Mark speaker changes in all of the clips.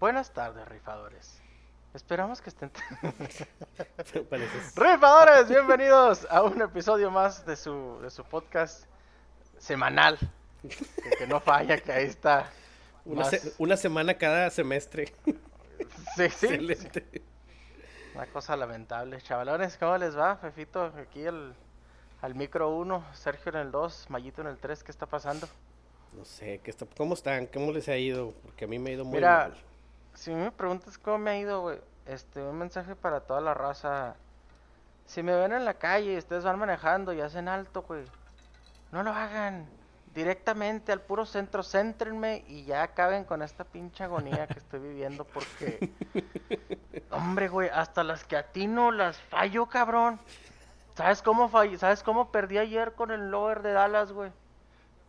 Speaker 1: Buenas tardes, rifadores. Esperamos que estén... ¡Rifadores! Bienvenidos a un episodio más de su, de su podcast semanal. Que, que no falla, que ahí está.
Speaker 2: Una,
Speaker 1: más-
Speaker 2: se- una semana cada semestre.
Speaker 1: Sí, sí,
Speaker 2: Excelente.
Speaker 1: Una cosa lamentable. Chavalones, ¿cómo les va? Fefito, aquí al, al micro 1, Sergio en el 2, Mayito en el 3, ¿qué está pasando?
Speaker 2: No sé, ¿qué está, ¿cómo están? ¿Cómo les ha ido? Porque a mí me ha ido muy
Speaker 1: Mira,
Speaker 2: mal.
Speaker 1: si me preguntas cómo me ha ido, güey, este, un mensaje para toda la raza. Si me ven en la calle y ustedes van manejando y hacen alto, güey, no lo hagan. Directamente al puro centro, céntrenme y ya acaben con esta pinche agonía que estoy viviendo porque... Hombre, güey, hasta las que atino las fallo, cabrón. ¿Sabes cómo? ¿Sabes cómo perdí ayer con el lower de Dallas, güey?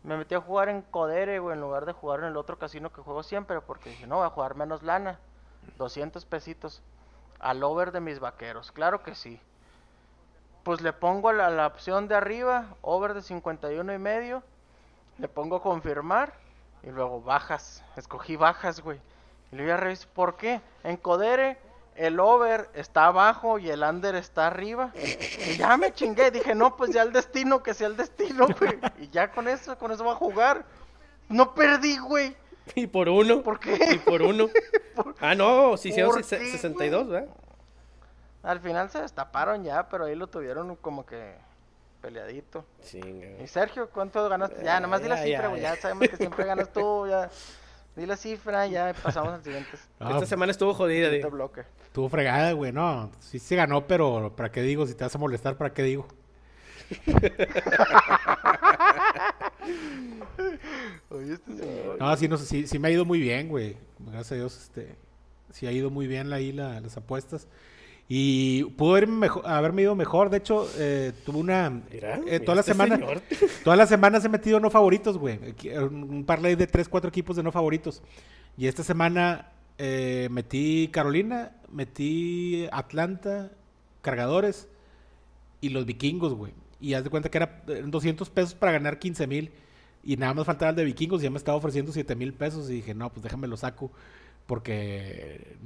Speaker 1: Me metí a jugar en Codere, güey, en lugar de jugar en el otro casino que juego siempre, porque dije, no, voy a jugar menos lana. 200 pesitos al over de mis vaqueros. Claro que sí. Pues le pongo la, la opción de arriba, over de 51 y medio. Le pongo confirmar y luego bajas. Escogí bajas, güey. Y luego ya reviso, ¿por qué? En Codere el over está abajo y el under está arriba. Y ya me chingué, dije, no, pues ya el destino, que sea el destino, güey. Y ya con eso, con eso va a jugar. No perdí, güey.
Speaker 2: Y por uno.
Speaker 1: ¿Por
Speaker 2: Y
Speaker 1: qué?
Speaker 2: por uno. Ah, no, sí hicieron
Speaker 1: ¿Por
Speaker 2: ses-
Speaker 1: qué,
Speaker 2: 62, ¿verdad?
Speaker 1: Al final se destaparon ya, pero ahí lo tuvieron como que peleadito.
Speaker 2: Sí,
Speaker 1: Y Sergio, ¿cuánto ganaste? Ya, nomás di la cifra,
Speaker 2: ya,
Speaker 1: güey.
Speaker 2: ya.
Speaker 1: Ya sabemos que siempre ganas tú, ya. Di la cifra, ya pasamos al siguiente,
Speaker 3: Ah,
Speaker 2: Esta semana estuvo jodida, digo.
Speaker 1: bloque.
Speaker 3: Estuvo fregada, güey. No, sí se ganó, pero ¿para qué digo? Si te vas a molestar, ¿para qué digo?
Speaker 1: Oye, este señor.
Speaker 3: No, sí, no, sé, sí, sí me ha ido muy bien, güey. Gracias a Dios, este, sí ha ido muy bien ahí la- las apuestas. Y pudo haberme, mejo- haberme ido mejor. De hecho, eh, tuve una...
Speaker 2: Mira,
Speaker 3: eh,
Speaker 2: mira
Speaker 3: toda la
Speaker 2: este
Speaker 3: semana...
Speaker 2: señor.
Speaker 3: Todas las semanas he metido no favoritos, güey. Eh, Un parlay de 3, 4 equipos de no favoritos. Y esta semana eh, metí Carolina, metí Atlanta, Cargadores y los vikingos, güey. Y haz de cuenta que era eh, 200 pesos para ganar 15 mil. Y nada más faltaba el de vikingos y ya me estaba ofreciendo 7 mil pesos. Y dije, no, pues déjame lo saco. Porque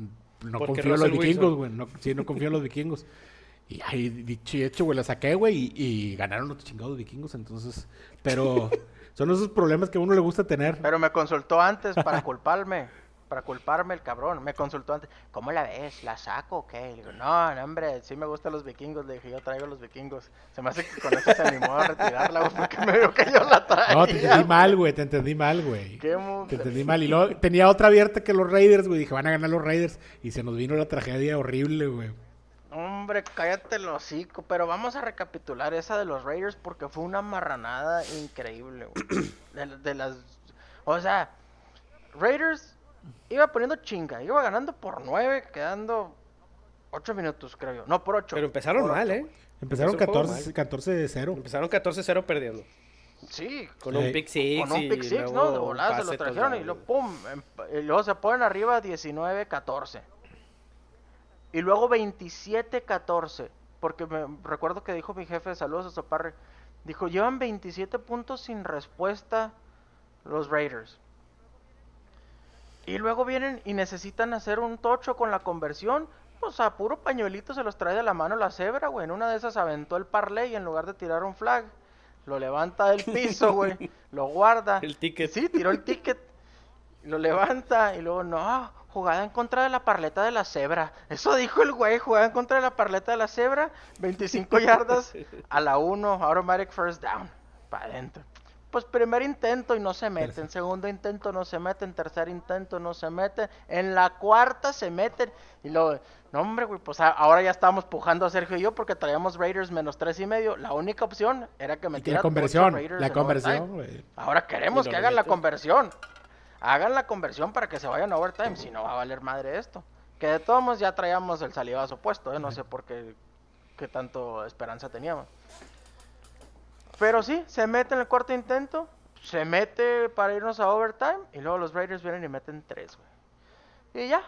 Speaker 3: no confío en los vikingos, güey. No, sí, no confío en los vikingos. Y ahí, dicho y hecho, güey, la saqué, güey, y, y ganaron los chingados vikingos, entonces, pero son esos problemas que a uno le gusta tener.
Speaker 1: Pero me consultó antes para culparme. Para culparme el cabrón. Me consultó antes. ¿Cómo la ves? ¿La saco o qué? Le digo, no, no, hombre, sí me gustan los vikingos. Le dije, yo traigo los vikingos. Se me hace que con eso se animó a retirarla, güey, porque me vio que yo la traía.
Speaker 3: No, te entendí mal, güey, te entendí mal, güey. Te entendí mal. Y luego tenía otra abierta que los Raiders, güey, dije, van a ganar los Raiders. Y se nos vino la tragedia horrible, güey.
Speaker 1: Hombre, cállate el hocico. Pero vamos a recapitular esa de los Raiders porque fue una marranada increíble, güey. De, de las. O sea, Raiders iba poniendo chinga. Iba ganando por nueve, quedando ocho minutos, creo yo. No, por ocho.
Speaker 2: Pero empezaron
Speaker 1: por
Speaker 2: mal,
Speaker 1: ocho.
Speaker 2: ¿eh?
Speaker 3: Empezaron
Speaker 2: Empezó el juego
Speaker 3: 14,
Speaker 2: mal.
Speaker 3: 14 de 0.
Speaker 2: Empezaron 14-0 perdiendo.
Speaker 1: Sí,
Speaker 2: Con
Speaker 3: Sí.
Speaker 2: un pick six.
Speaker 1: con un
Speaker 2: y
Speaker 1: pick six, ¿no? De volada se lo trajeron y luego pum, emp- y luego se ponen arriba 19-14. Y luego 27-14, porque me recuerdo que dijo mi jefe de saludos a Soparre, dijo, llevan 27 puntos sin respuesta los Raiders. Y luego vienen y necesitan hacer un tocho con la conversión. Pues a puro pañuelito se los trae de la mano la cebra, güey. En una de esas aventó el parlay en lugar de tirar un flag. Lo levanta del piso, güey. lo guarda.
Speaker 2: El ticket.
Speaker 1: Sí, tiró el ticket. Lo levanta y luego, no, jugada en contra de la parleta de la cebra. Eso dijo el güey, jugada en contra de la parleta de la cebra. 25 yardas a la 1, automatic first down. Para adentro. Pues primer intento y no se meten. Segundo intento no se meten. Tercer intento no se meten. En la cuarta se meten. Y luego, no hombre, güey, pues a- ahora ya estábamos pujando a Sergio y yo porque traíamos Raiders menos tres y medio. La única opción era que metiera
Speaker 3: la conversión,
Speaker 1: Raiders
Speaker 3: la conversión, güey.
Speaker 1: Ahora queremos que hagan la conversión. Hagan la conversión para que se vayan a overtime, si no va a valer madre esto. Que de todos modos ya traíamos el salivazo puesto, ¿eh? no sé por qué, qué tanto esperanza teníamos. Pero sí, se mete en el cuarto intento, se mete para irnos a overtime y luego los Raiders vienen y meten tres, güey. Y ya,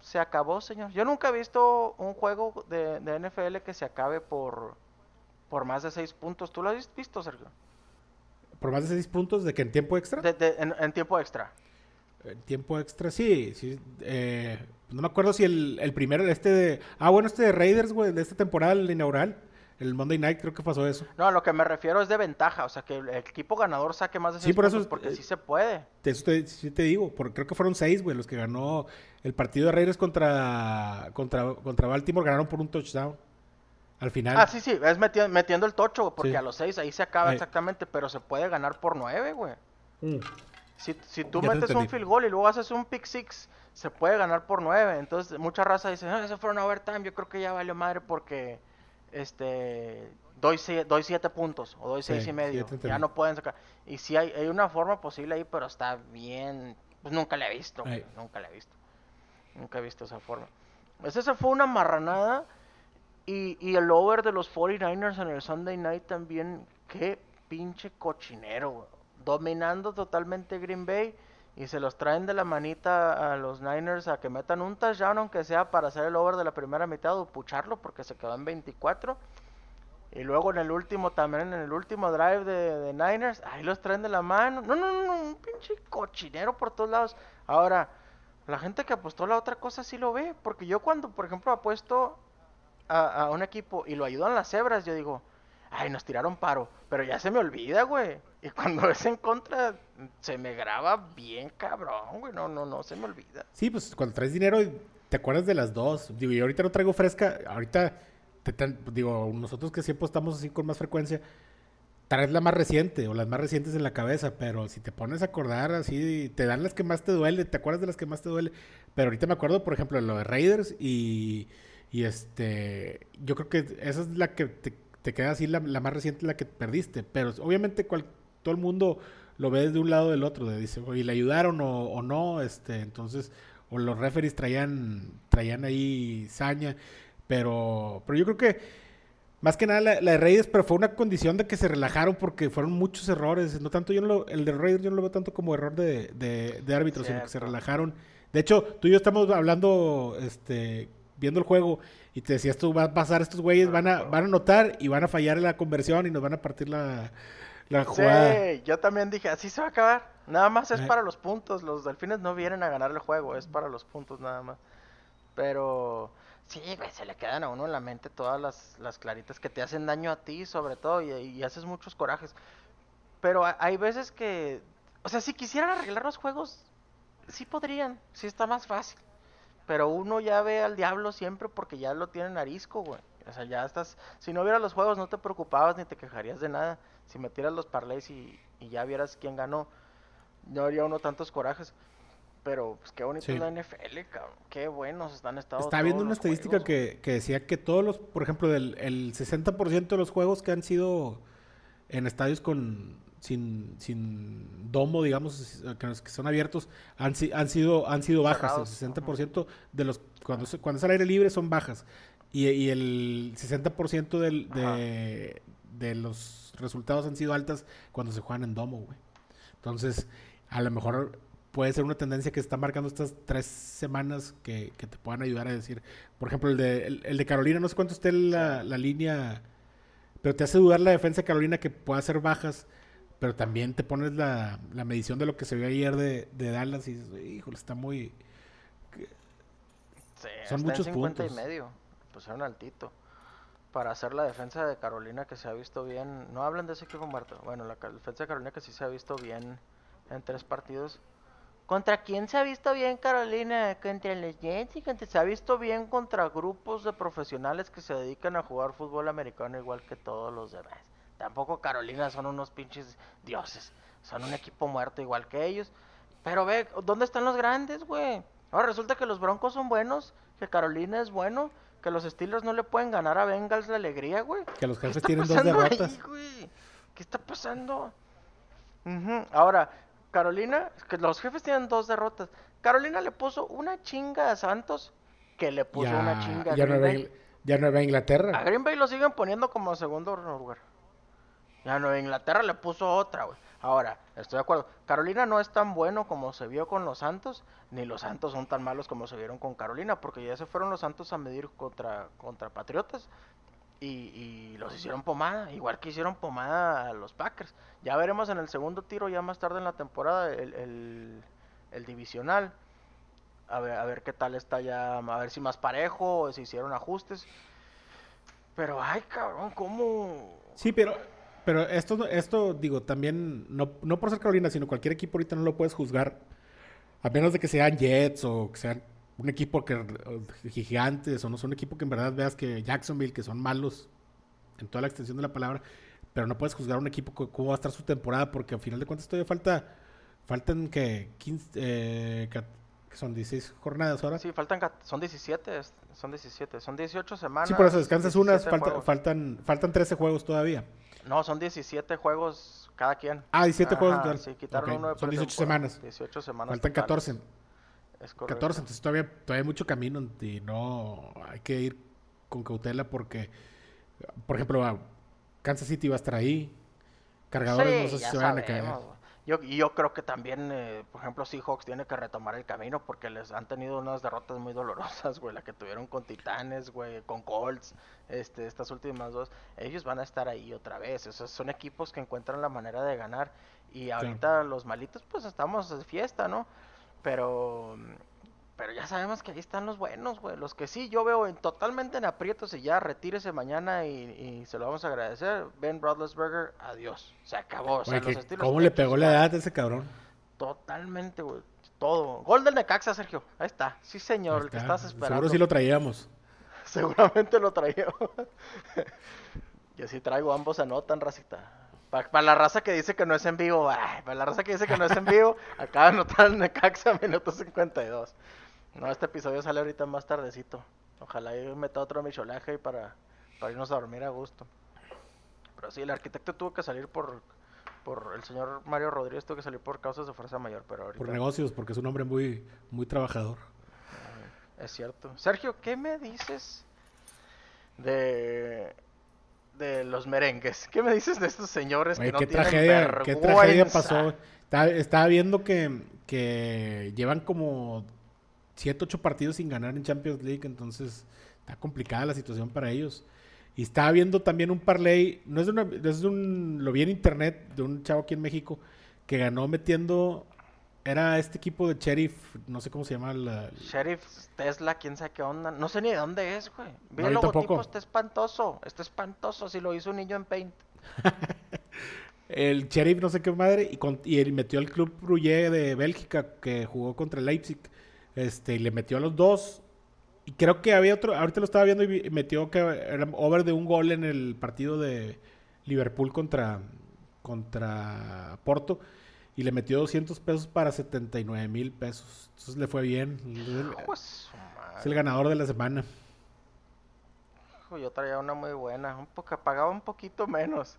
Speaker 1: se acabó, señor. Yo nunca he visto un juego de, de NFL que se acabe por por más de 6 puntos. ¿Tú lo has visto, Sergio?
Speaker 3: Por más de 6 puntos de que en tiempo extra.
Speaker 1: De- de- en, en tiempo extra.
Speaker 3: En tiempo extra, sí. sí eh, no me acuerdo si el, el primero, este de... Ah, bueno, este de Raiders, güey, de esta temporada, el inaugural. El Monday Night, creo que pasó eso.
Speaker 1: No, a lo que me refiero es de ventaja, o sea, que el equipo ganador saque más de 6
Speaker 3: Sí, por eso
Speaker 1: puntos, porque
Speaker 3: eh,
Speaker 1: sí se puede.
Speaker 3: De Eso te, sí te digo, porque creo que fueron seis, güey, los que ganó el partido de Raiders contra, contra, contra Baltimore, ganaron por un touchdown. Al final.
Speaker 1: Ah, sí, sí, es metiendo, metiendo el tocho, güey, porque
Speaker 3: Sí.
Speaker 1: a los 6 ahí se acaba
Speaker 3: Ahí.
Speaker 1: exactamente, pero se puede ganar por 9, güey.
Speaker 3: Mm.
Speaker 1: Si, si tú
Speaker 3: Ya
Speaker 1: metes un field goal y luego haces un pick six, se puede ganar por 9. Entonces, mucha raza dice, no, eso fue un overtime, yo creo que ya valió madre porque este doy 7 puntos o doy
Speaker 3: Sí,
Speaker 1: seis y
Speaker 3: sí,
Speaker 1: medio.
Speaker 3: ya
Speaker 1: no pueden sacar. Y si hay, hay una forma posible ahí, pero está bien. Pues nunca la he visto, nunca la he visto. Nunca he visto esa forma. Pues esa fue una marranada. Y, y el over de los 49ers en el Sunday night también. Qué pinche cochinero, güey. Dominando totalmente Green Bay. Y se los traen de la manita a los Niners a que metan un touchdown, aunque sea para hacer el over de la primera mitad o pucharlo, porque se quedó en 24. Y luego en el último, también en el último drive de, de Niners, ahí los traen de la mano. No, no, no, un pinche cochinero por todos lados. Ahora, la gente que apostó la otra cosa sí lo ve, porque yo cuando, por ejemplo, apuesto a, a un equipo y lo ayudan las cebras, yo digo, ay, nos tiraron paro, pero ya se me olvida, güey. Y cuando es en contra, se me graba bien cabrón, güey. No, no, no, se me olvida.
Speaker 3: Sí, pues cuando traes dinero, te acuerdas de las dos. Digo, yo ahorita no traigo fresca. Ahorita, te digo, nosotros que siempre estamos así con más frecuencia, traes la más reciente o las más recientes en la cabeza. Pero si te pones a acordar así, te dan las que más te duele, te acuerdas de las que más te duele. Pero ahorita me acuerdo, por ejemplo, de lo de Raiders y, y este. Yo creo que esa es la que te, te queda así, la, la más reciente, la que perdiste. Pero obviamente, cual, todo el mundo lo ve de un lado del otro, de dice, oye, le ayudaron o, o no, este, entonces, o los referees traían, traían ahí saña, pero, pero yo creo que más que nada la, la de Raiders, pero fue una condición de que se relajaron porque fueron muchos errores, no tanto, yo no lo, el de Raiders yo no lo veo tanto como error de, de, de árbitros, sino que se relajaron. De hecho, tú y yo estamos hablando, este, viendo el juego y te decías tú, va a pasar estos güeyes, van a, van a anotar y van a fallar en la conversión y nos van a partir la, la jugada.
Speaker 1: Sí, yo también dije, así se va a acabar. Nada más es
Speaker 3: Eh.
Speaker 1: para los puntos. Los delfines no vienen a ganar el juego, es para los puntos nada más. Pero sí, güey, se le quedan a uno en la mente todas las, las claritas que te hacen daño a ti, sobre todo, y, y haces muchos corajes. Pero ha- hay veces que, o sea, si quisieran arreglar los juegos, sí podrían, sí está más fácil. Pero uno ya ve al diablo siempre porque ya lo tienen arisco, güey. O sea, ya estás. Si no vieras los juegos, no te preocupabas ni te quejarías de nada. Si metieras los parlays y, y ya vieras quién ganó, no haría uno tantos corajes. Pero, pues qué bonito
Speaker 3: Sí.
Speaker 1: es la NFL, cabrón. Qué buenos están estados.
Speaker 3: Estaba viendo una estadística que, que decía que todos los, por ejemplo, del el 60% de los juegos que han sido en estadios con sin, sin domo, digamos, que, son abiertos, han, han sido han sido bajas. El 60% de los cuando se- cuando es al aire libre son bajas y, y el 60% del, de, de los resultados han sido altas cuando se juegan en domo, güey. Entonces, a lo mejor puede ser una tendencia que está marcando estas tres semanas que, que te puedan ayudar a decir. Por ejemplo, el de, el, el de Carolina, no sé cuánto esté la, la línea, pero te hace dudar la defensa de Carolina que pueda ser bajas, pero también te pones la, la medición de lo que se vio ayer de, de Dallas y dices, híjole, está muy...
Speaker 1: Sí,
Speaker 3: Son
Speaker 1: está
Speaker 3: muchos
Speaker 1: en 50 y
Speaker 3: puntos.
Speaker 1: medio. Pusieron altito. Para hacer la defensa de Carolina que se ha visto bien. No hablan de ese equipo muerto. Bueno, la defensa de Carolina que sí se ha visto bien en tres partidos. ¿Contra quién se ha visto bien Carolina? Contra los Jets y contra... Se ha visto bien contra grupos de profesionales que se dedican a jugar fútbol americano igual que todos los demás. Tampoco Carolina son unos pinches dioses. Son un equipo muerto igual que ellos. Pero ve, ¿dónde están los grandes, güey? Ahora resulta que los Broncos son buenos, que Carolina es bueno, que los Steelers no le pueden ganar a Bengals la alegría, güey.
Speaker 3: Que los
Speaker 1: ¿Qué
Speaker 3: jefes tienen dos
Speaker 1: pasando ahí,
Speaker 3: derrotas.
Speaker 1: güey? ¿Qué está pasando? Ahora, Carolina, que los jefes tienen dos derrotas. Carolina le puso una chinga a Santos, que le puso una chinga a
Speaker 3: ya,
Speaker 1: Green
Speaker 3: Nueva,
Speaker 1: Bay.
Speaker 3: Ya Nueva
Speaker 1: A
Speaker 3: Inglaterra.
Speaker 1: Green Bay lo siguen poniendo como segundo lugar. Ya Nueva Inglaterra le puso otra, güey. Ahora, estoy de acuerdo. Carolina no es tan bueno como se vio con los Santos, ni los Santos son tan malos como se vieron con Carolina, porque ya se fueron los Santos a medir contra, contra Patriotas. y, los hicieron pomada, igual que hicieron pomada a los Packers. Ya veremos en el segundo tiro, ya más tarde en la temporada, el, el, divisional. A ver, a ver qué tal está ya, a ver si más parejo, si hicieron ajustes. Pero, ay, cabrón, ¿cómo?
Speaker 3: Sí, pero, pero esto, esto, digo, también, no, no por ser Carolina, sino cualquier equipo ahorita no lo puedes juzgar, a menos de que sean Jets o que sean un equipo que eh, gigantes o no son un equipo que en verdad veas que Jacksonville, que son malos en toda la extensión de la palabra, pero no puedes juzgar a un equipo cómo va a estar su temporada, porque al final de cuentas todavía falta, faltan que 15, eh, que son 16 jornadas ahora.
Speaker 1: Sí, faltan, son 17, es- son 17, son 18 semanas.
Speaker 3: Sí, por eso descansas unas,
Speaker 1: 17
Speaker 3: falta-
Speaker 1: juegos.
Speaker 3: faltan, faltan 13 juegos todavía.
Speaker 1: No, son 17 juegos cada quien.
Speaker 3: Ah, 17 juegos en
Speaker 1: Ajá,
Speaker 3: total.
Speaker 1: Sí, quitaron
Speaker 3: Ok,
Speaker 1: uno de
Speaker 3: Son 18
Speaker 1: pretemporada.
Speaker 3: semanas.
Speaker 1: 18 semanas.
Speaker 3: Faltan
Speaker 1: totales,
Speaker 3: 14.
Speaker 1: Es correcto.
Speaker 3: 14, entonces todavía, todavía hay mucho camino y no hay que ir con cautela porque, por ejemplo, Kansas City va a estar ahí, cargadores no sé si se van a caer.
Speaker 1: Yo, y yo creo que también, eh, por ejemplo, Seahawks tiene que retomar el camino porque les han tenido unas derrotas muy dolorosas, güey, la que tuvieron con Titanes, güey, con Colts, este, estas últimas dos. Ellos van a estar ahí otra vez. O sea, son equipos que encuentran la manera de ganar. Y ahorita los malitos, pues estamos de fiesta, ¿no? Pero, pero ya sabemos que ahí están los buenos, güey. Los que sí, yo veo en, totalmente en aprietos y ya retírese mañana y, y se lo vamos a agradecer. Ben Roethlisberger, adiós. Se acabó. O sea,
Speaker 3: Oye,
Speaker 1: los
Speaker 3: que-
Speaker 1: estilos
Speaker 3: ¿Cómo le pegó la edad a ese cabrón?
Speaker 1: Totalmente, güey. Todo. Gol del Necaxa, Sergio. Ahí está. Sí, señor, el que
Speaker 3: está.
Speaker 1: estás esperando.
Speaker 3: Seguro sí lo traíamos.
Speaker 1: Seguramente lo traía. y así traigo, ambos anotan, racita. Para la raza que dice que no es en vivo, para la raza que dice que no es en vivo, acaba de anotar el Necaxa, minuto 52. No, este episodio sale ahorita más tardecito. Ojalá yo meta otro micholaje y para, para irnos a dormir a gusto. Pero sí, el arquitecto tuvo que salir por, por el señor Mario Rodríguez tuvo que salir por causas de fuerza mayor, pero ahorita
Speaker 3: Por negocios, porque es un hombre muy, muy trabajador.
Speaker 1: es cierto. Sergio, ¿qué me dices de de los merengues? ¿Qué me dices de estos señores
Speaker 3: Oye,
Speaker 1: que no
Speaker 3: qué
Speaker 1: tienen
Speaker 3: tragedia, qué tragedia
Speaker 1: vergüenza?
Speaker 3: pasó. Estaba, estaba viendo que, que llevan como 7, 8 partidos sin ganar en Champions League, entonces está complicada la situación para ellos. Y estaba viendo también un parlay, no es de una, es de un, lo vi en internet, de un chavo aquí en México, que ganó metiendo, era este equipo de Sheriff, no sé cómo se llama la...
Speaker 1: Sheriff Tesla, quién sabe qué onda. No sé ni de dónde es, güey. Vi
Speaker 3: No,
Speaker 1: el logotipo,
Speaker 3: tampoco.
Speaker 1: está espantoso. Está espantoso si lo hizo un niño en Paint.
Speaker 3: El Sheriff, no sé qué madre, y, con- y él metió al Club Brugge de Bélgica que jugó contra Leipzig. Este, y le metió a los dos. Y creo que había otro, ahorita lo estaba viendo y metió que era over de un gol en el partido de Liverpool contra, contra Porto. Y le metió 200 pesos para 79 mil pesos. Entonces le fue bien. Es el ganador de la semana.
Speaker 1: Yo traía una muy buena, un poco, pagaba un poquito menos.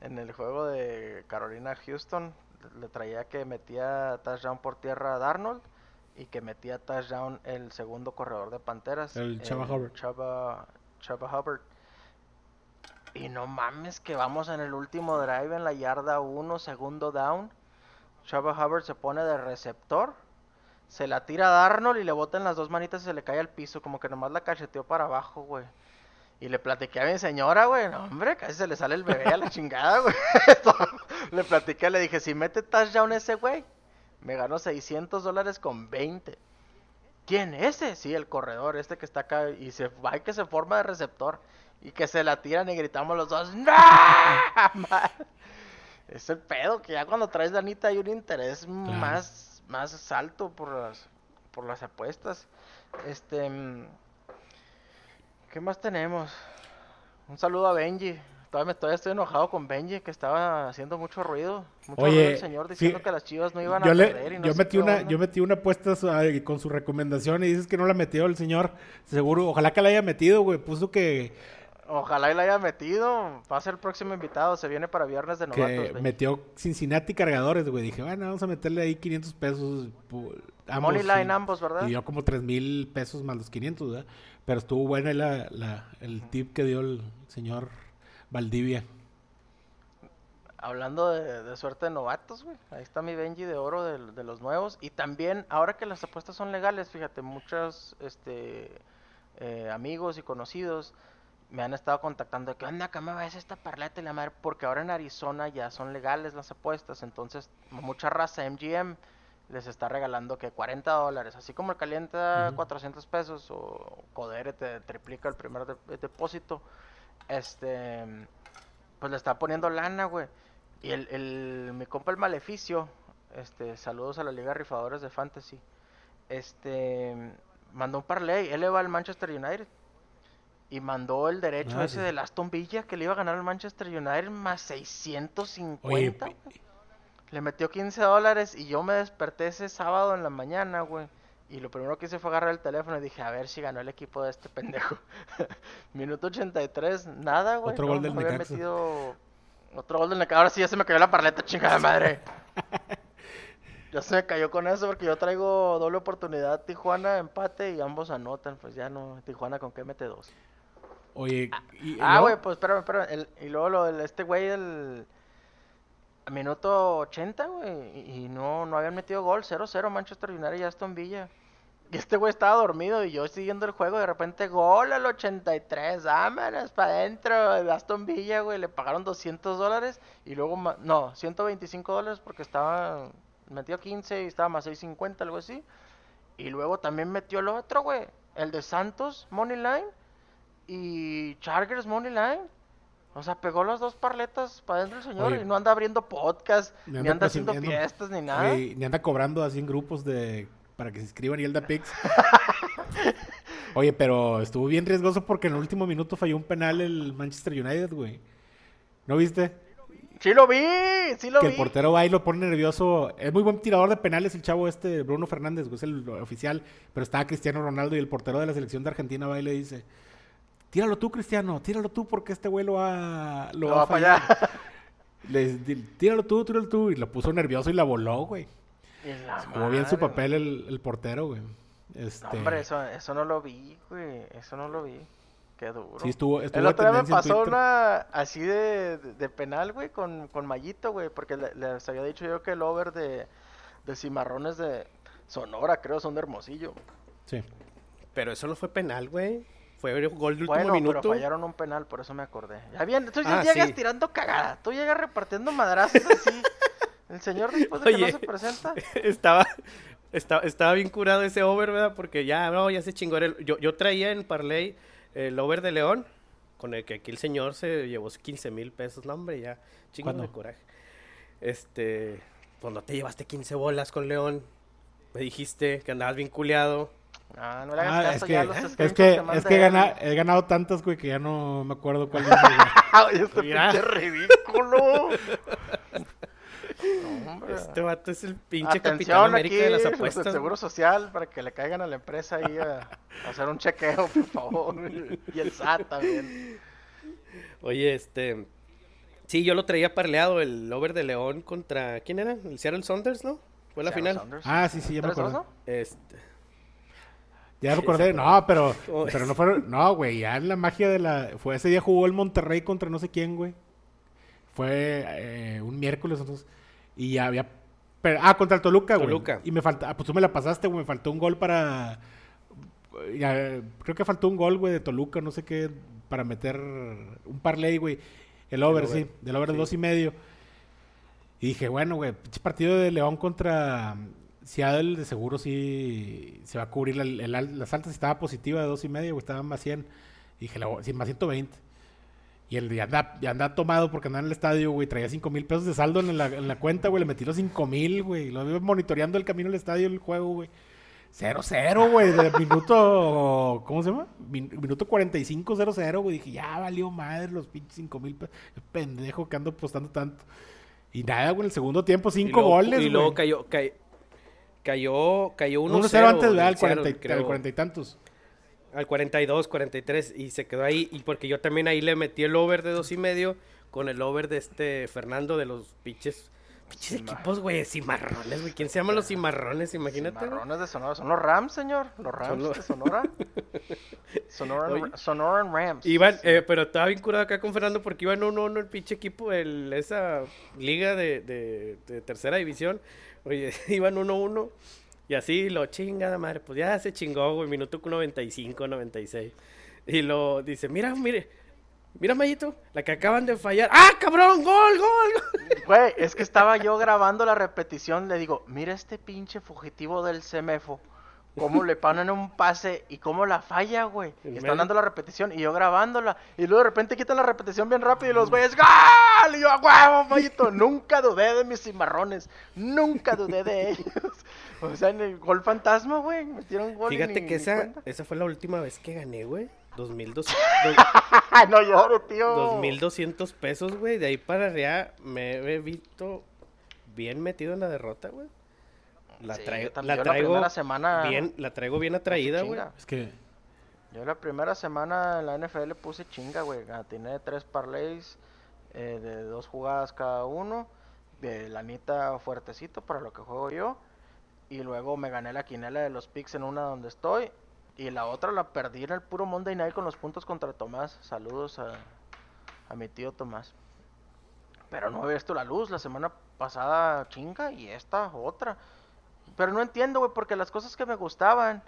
Speaker 1: En el juego de Carolina Houston le traía que metía touchdown por tierra a Darnold y que metía touchdown el segundo corredor de Panteras.
Speaker 3: El Chava Hubbard.
Speaker 1: Chava, Chava Hubbard. Y no mames que vamos en el último drive en la yarda 1, segundo down. Chava Hubbard se pone de receptor. Se la tira a Darnold y le botan las dos manitas y se le cae al piso. Como que nomás la cacheteó para abajo, güey. Y le platiqué a mi señora, güey. No, hombre, casi se le sale el bebé a la chingada, güey. le platiqué, le dije, si mete touchdown ese güey, me ganó 600 dólares con 20. ¿Quién? ¿Ese? Sí, el corredor, este que está acá. Y se va y que se forma de receptor. Y que se la tiran y gritamos los dos. ¡No! es el pedo, que ya cuando traes lanita hay un interés más, más alto por las, por las apuestas. Este. mm, ¿Qué más tenemos? Un saludo a Benji. Todavía, me, todavía estoy enojado con Benji, que estaba haciendo mucho ruido. Mucho
Speaker 3: Oye,
Speaker 1: ruido el señor diciendo
Speaker 3: sí,
Speaker 1: que las chivas no iban a
Speaker 3: le-
Speaker 1: perder. Y no
Speaker 3: yo metí una
Speaker 1: onda.
Speaker 3: yo metí una apuesta con su recomendación y dices que no la metió el señor seguro ojalá que la haya metido güey puso que,
Speaker 1: Ojalá y la haya metido. Va a ser el próximo invitado. Se viene para viernes de novatos.
Speaker 3: que metió Cincinnati cargadores güey dije bueno vamos a meterle ahí 500 pesos ambos,
Speaker 1: Money line
Speaker 3: y-
Speaker 1: ambos, ¿verdad?
Speaker 3: y dio como 3 mil pesos más los 500 ¿verdad? pero estuvo buena la, la- el tip que dio el señor Valdivia
Speaker 1: Hablando de, de suerte de novatos, güey. Ahí está mi Benji de oro de, de los nuevos. Y también, ahora que las apuestas son legales, fíjate, muchos este, eh, amigos y conocidos me han estado contactando. ¿Qué onda? ¿Qué me ves esta parlata y la madre? Porque ahora en Arizona ya son legales las apuestas. Entonces, mucha raza MGM les está regalando que 40 dólares. Así como el calienta
Speaker 3: Ujú.
Speaker 1: 400 pesos o Codere te triplica el primer de- depósito. Este, pues le está poniendo lana, güey. Y el, el, mi compa el Maleficio, este, saludos a la Liga de Rifadores de Fantasy. Este, mandó un parlay, él le va al Manchester United. Y mandó el derecho
Speaker 3: Ah,
Speaker 1: ese del Aston Villa que le iba a ganar al Manchester United más 650.
Speaker 3: Oye.
Speaker 1: Le metió 15 dólares y yo me desperté ese sábado en la mañana, güey. Y lo primero que hice fue agarrar el teléfono y dije, a ver si ganó el equipo de este pendejo. Minuto 83, nada, güey.
Speaker 3: Otro
Speaker 1: no,
Speaker 3: gol del
Speaker 1: no había metido otro gol del Necaxa. Ahora sí ya se me cayó la parleta, chingada madre. ya se me cayó con eso porque yo traigo doble oportunidad Tijuana, empate y ambos anotan. Pues ya no, Tijuana con qué mete dos.
Speaker 3: Oye, y,
Speaker 1: Ah, güey, pues espérame, espérame. el- y luego lo este güey del minuto 80, güey. Y, y no, no habían metido gol. 0-0 Manchester United y Aston Villa. Y este güey estaba dormido y yo siguiendo el juego. De repente, gol al 83. Vámonos para adentro. de Aston Villa, güey. Le pagaron 200 dólares. Y luego, no, 125 dólares porque estaba. Metió 15 y estaba más 650, algo así. Y luego también metió el otro, güey. El de Santos, Money Line y Chargers Money Line. O sea, pegó las dos parletas para adentro el señor
Speaker 3: Oye.
Speaker 1: y no anda abriendo podcast,
Speaker 3: Ni
Speaker 1: ni
Speaker 3: anda
Speaker 1: haciendo fiestas, ni nada.
Speaker 3: oye, ni anda cobrando así en grupos de para que se inscriban y el da Pix. Oye, pero estuvo bien riesgoso porque en el último minuto falló un penal el Manchester United, güey. ¿No viste?
Speaker 1: Sí lo vi, sí lo
Speaker 3: que
Speaker 1: vi.
Speaker 3: el portero va y lo pone nervioso. Es muy buen tirador de penales el chavo este, Bruno Fernández, güey, es el oficial. Pero estaba Cristiano Ronaldo y el portero de la selección de Argentina va y le dice, tíralo tú, Cristiano, tíralo tú porque este güey lo va, lo
Speaker 1: Lo
Speaker 3: va a fallar.
Speaker 1: fallar.
Speaker 3: Le di- tíralo tú, tíralo tú. Y lo puso nervioso y la voló, güey. Jugó bien su papel el, el portero, güey. Este,
Speaker 1: No, hombre, eso, eso no lo vi, güey. Eso no lo vi. Qué duro.
Speaker 3: sí estuvo, estuvo
Speaker 1: El otro día me pasó
Speaker 3: Twitter.
Speaker 1: una así de, de, de penal, güey, con, con Mayito, güey, porque le- les había dicho yo que el over de, de cimarrones de Sonora, creo, son de Hermosillo.
Speaker 3: Sí.
Speaker 2: Pero eso no fue penal, güey. Fue gol de último
Speaker 1: Bueno,
Speaker 2: minuto.
Speaker 1: pero fallaron un penal, por eso me acordé. Ya bien, tú
Speaker 2: Ah,
Speaker 1: llegas
Speaker 2: sí.
Speaker 1: tirando cagada, tú llegas repartiendo madrazos así. El señor después de que no se presenta.
Speaker 2: estaba, estaba, estaba bien curado ese over, ¿verdad? Porque ya, no, ya se chingó. el- Yo, yo traía en Parley el over de León, con el que aquí el señor se llevó 15 mil pesos. No, hombre, ya, chingo de coraje. Este, cuando te llevaste 15 bolas con León, me dijiste que andabas bien culeado.
Speaker 1: Ah, no le hagas
Speaker 3: Ah,
Speaker 1: caso
Speaker 3: es que,
Speaker 1: ya los
Speaker 3: es que, es que gana- he ganado tantas, güey, que ya no me acuerdo cuál es.
Speaker 1: este pinche ridículo.
Speaker 2: Este vato es el pinche Capitán
Speaker 1: Atención
Speaker 2: América
Speaker 1: aquí,
Speaker 2: de las
Speaker 1: del
Speaker 2: apuestas.
Speaker 1: Seguro Social, para que le caigan a la empresa ahí a, a hacer un chequeo, por favor. Y el SAT también.
Speaker 2: Oye, este. Sí, yo lo traía parleado, el over de León contra. ¿Quién era? El Seattle Saunders, ¿no? Fue la
Speaker 1: Seattle
Speaker 2: final.
Speaker 1: Sounders.
Speaker 3: Ah, sí, sí, ya me
Speaker 1: ¿Tres dos,
Speaker 3: acuerdo.
Speaker 1: no?
Speaker 2: Este.
Speaker 3: Ya me
Speaker 2: Sí,
Speaker 3: acordé.
Speaker 2: se
Speaker 3: No, pero, pero no fueron. No, güey, ya la magia de la. Fue ese día jugó el Monterrey contra no sé quién, güey. Fue eh, un miércoles, entonces. Y ya había. pero- ah, contra el Toluca, güey.
Speaker 2: Toluca.
Speaker 3: Y me falta. Ah, pues tú me la pasaste, güey. Me faltó un gol para. ya, creo que faltó un gol, güey, de Toluca, no sé qué. Para meter un parlay, güey. El over,
Speaker 2: over,
Speaker 3: sí. Del over de
Speaker 2: sí.
Speaker 3: dos y medio. Y dije, bueno, güey, pinche partido de León contra Seattle, de seguro sí se va a cubrir. La, el al- las altas estaba positiva de dos y medio, güey, estaba más 100. Y dije, la sí, más 120. Y el ya anda, ya anda tomado porque andaba en el estadio, güey, traía 5 mil pesos de saldo en la, en la cuenta, güey, le metí los 5 mil, güey. Lo iba monitoreando el camino al estadio, el juego, güey. 0-0, güey, minuto, ¿cómo se llama? Min- minuto 45-0-0, güey. Dije, ya valió madre los pinches 5 mil pesos. Pendejo que ando apostando tanto. Y nada, güey, en el segundo tiempo,
Speaker 2: y
Speaker 3: cinco
Speaker 2: luego-
Speaker 3: goles,
Speaker 2: Y luego
Speaker 3: güey.
Speaker 2: cayó, cay- cayó, cayó 1-0.
Speaker 3: 1-0 antes, ¿verdad? Al
Speaker 2: Seattle,
Speaker 3: 40, y-
Speaker 2: creo.
Speaker 3: al 40 y tantos.
Speaker 2: Al 42, 43 y se quedó ahí. Y porque yo también ahí le metí el over de dos y medio con el over de este Fernando de los pinches, pinches equipos, güey, cimarrones, güey. ¿Quién se llama los cimarrones? Imagínate.
Speaker 1: Cimarrones de Sonora. Son los Rams, señor. Los Rams
Speaker 2: los-
Speaker 1: de Sonora. Sonora. Sonora Rams.
Speaker 2: Iban, eh, pero estaba bien curado acá con Fernando porque iban 1-1 el pinche equipo, el, esa liga de, de- de tercera división. Oye, iban 1-1 y así lo chinga, madre. Pues ya se chingó, güey, minuto 95, 96. Y lo dice, mira, mire, Mira, Mayito, la que acaban de fallar. ¡Ah, cabrón! ¡Gol, gol!
Speaker 1: Güey, es que estaba yo grabando la repetición, le digo, mira este pinche fugitivo del CEMEFO. Cómo le ponen un pase y cómo la falla, güey. Están dando la repetición y yo grabándola. Y luego de repente quitan la repetición bien rápido y los güeyes, ¡Gol! Y yo, ¡a huevo, Mayito! Nunca dudé de mis cimarrones. Nunca dudé de ellos. O sea, en el gol fantasma, güey. Metieron gol
Speaker 2: Fíjate
Speaker 1: ni-
Speaker 2: que
Speaker 1: ni
Speaker 2: esa,
Speaker 1: cuenta.
Speaker 2: esa fue la última vez que gané, güey. 2200,
Speaker 1: ¡Ah, no tío!
Speaker 2: 2200 pesos, güey. De ahí para arriba me he visto bien metido en la derrota, güey. La,
Speaker 1: Sí, yo
Speaker 2: la
Speaker 1: la
Speaker 2: traigo
Speaker 1: primera semana-
Speaker 2: bien, la traigo bien atraída, güey.
Speaker 3: Es que
Speaker 1: Yo la primera semana en la NFL puse chinga, güey. Atiné tres parlays eh, de dos jugadas cada uno. De lanita fuertecito para lo que juego yo. Y luego me gané la quinela de los picks en una donde estoy. Y la otra la perdí en el puro Monday Night con los puntos contra Tomás. Saludos a, a mi tío Tomás. Pero no he visto la luz. La semana pasada chinga y esta otra. Pero no entiendo, güey, porque las cosas que me gustaban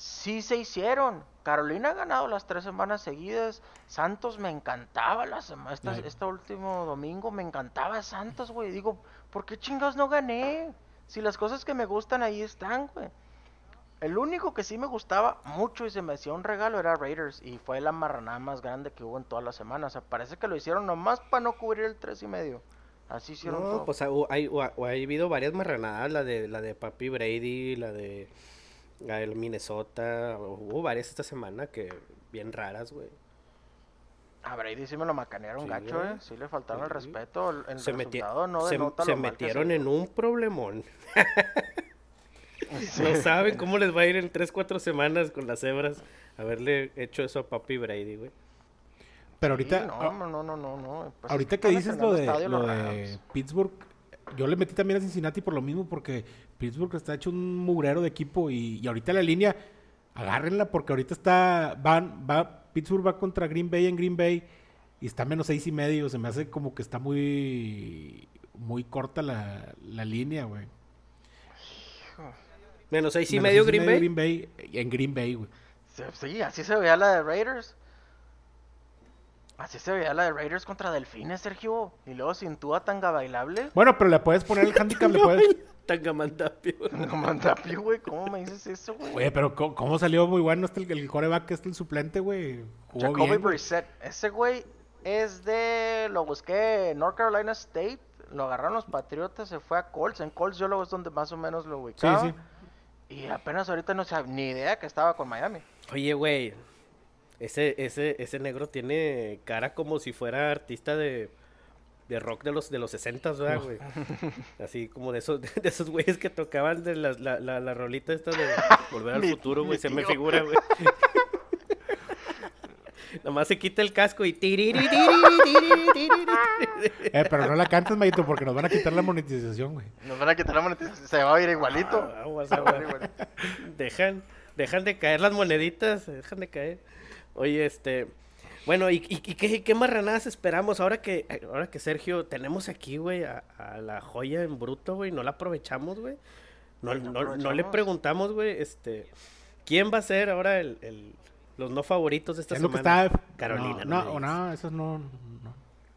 Speaker 1: sí se hicieron. Carolina ha ganado las tres semanas seguidas. Santos me encantaba la semana. Este,
Speaker 3: Ay.
Speaker 1: este último domingo me encantaba Santos, güey. Digo, ¿por qué chingados no gané? Si las cosas que me gustan ahí están, güey. El único que sí me gustaba mucho y se me hacía un regalo era Raiders. Y fue la marranada más grande que hubo en toda la semana. O sea, parece que lo hicieron nomás para no cubrir el tres y medio. Así hicieron
Speaker 2: No,
Speaker 1: todo.
Speaker 2: pues ha, hay, ha- ha habido varias marranadas, la de la de Papi Brady, la de la del Minnesota, hubo varias esta semana que bien raras, güey.
Speaker 1: A Brady sí me lo macanearon
Speaker 2: Sí,
Speaker 1: gacho,
Speaker 2: güey.
Speaker 1: eh. Sí le faltaron el respeto. El, el
Speaker 2: Se, meti-
Speaker 1: resultado no
Speaker 2: se, metieron en un problemón.
Speaker 1: Sí.
Speaker 2: No saben cómo les va a ir en 3, 4 semanas con las hebras haberle hecho eso a Papi Brady, güey.
Speaker 3: pero ahorita
Speaker 1: no,
Speaker 3: ah,
Speaker 1: no, no, no, no, no. Pues
Speaker 3: ahorita que
Speaker 1: a
Speaker 3: dices lo
Speaker 1: el
Speaker 3: de, lo. Pittsburgh, yo le metí también a Cincinnati por lo mismo, porque Pittsburgh está hecho un mugrero de equipo y, y ahorita la línea, agárrenla porque ahorita está, van, va, Pittsburgh va contra Green Bay en Green Bay y está menos seis y medio, se me hace como que está muy, muy corta la, la línea, güey.
Speaker 2: Menos 6 y
Speaker 3: Menos
Speaker 2: medio
Speaker 3: seis
Speaker 2: Green Bay.
Speaker 3: Green Bay, en Green Bay, güey.
Speaker 1: Sí, Sí, así se veía la de Raiders. Así se veía la de Raiders contra Delfines, Sergio. Y luego sin Tua tanga bailable.
Speaker 3: Bueno, pero le puedes poner el handicap, le puedes...
Speaker 2: Tangamandapio.
Speaker 1: No mandapio, güey. ¿Cómo me dices eso, güey?
Speaker 3: Oye, pero ¿cómo, cómo salió muy bueno este el, el coreback, este el suplente, güey?
Speaker 1: Jacoby. Brissett. Ese güey es de. Lo busqué en North Carolina State. Lo agarraron los Patriotas. Se fue a Colts. En Colts yo lo es donde más o menos lo
Speaker 3: Sí,
Speaker 1: ubicaba.
Speaker 3: sí.
Speaker 1: Y apenas ahorita no sabía ni idea que estaba con Miami.
Speaker 2: Oye, güey. Ese, ese, ese negro tiene cara como si fuera artista de, de rock de los de los 60, ¿verdad, güey? Así como de esos, de esos güeyes que tocaban de la, la, la, la rolita esta de Volver al
Speaker 1: Mi-
Speaker 2: Futuro, güey. Se me figura, güey. Nomás se quita el casco y.
Speaker 3: Eh, pero no la cantes, Mayito, porque nos van a quitar la monetización, güey.
Speaker 1: Nos van a quitar la monetización. Se va a ir igualito.
Speaker 2: Ah, aguas,
Speaker 1: Se va a ir
Speaker 2: aguas.
Speaker 1: igualito.
Speaker 2: Dejan, dejan de caer las moneditas, dejan de caer. Oye, este, bueno, ¿y, y, y qué, qué marranadas esperamos? Ahora que, ahora que Sergio, tenemos aquí, güey, a, a la joya en bruto, güey, no la aprovechamos, güey. No,
Speaker 1: No
Speaker 2: no, no le preguntamos, güey, este, ¿quién va a ser ahora el, el- los no favoritos de esta
Speaker 3: es lo que
Speaker 2: semana?
Speaker 3: está...
Speaker 2: Carolina,
Speaker 3: No,
Speaker 2: no me
Speaker 3: no, no, eso no, no.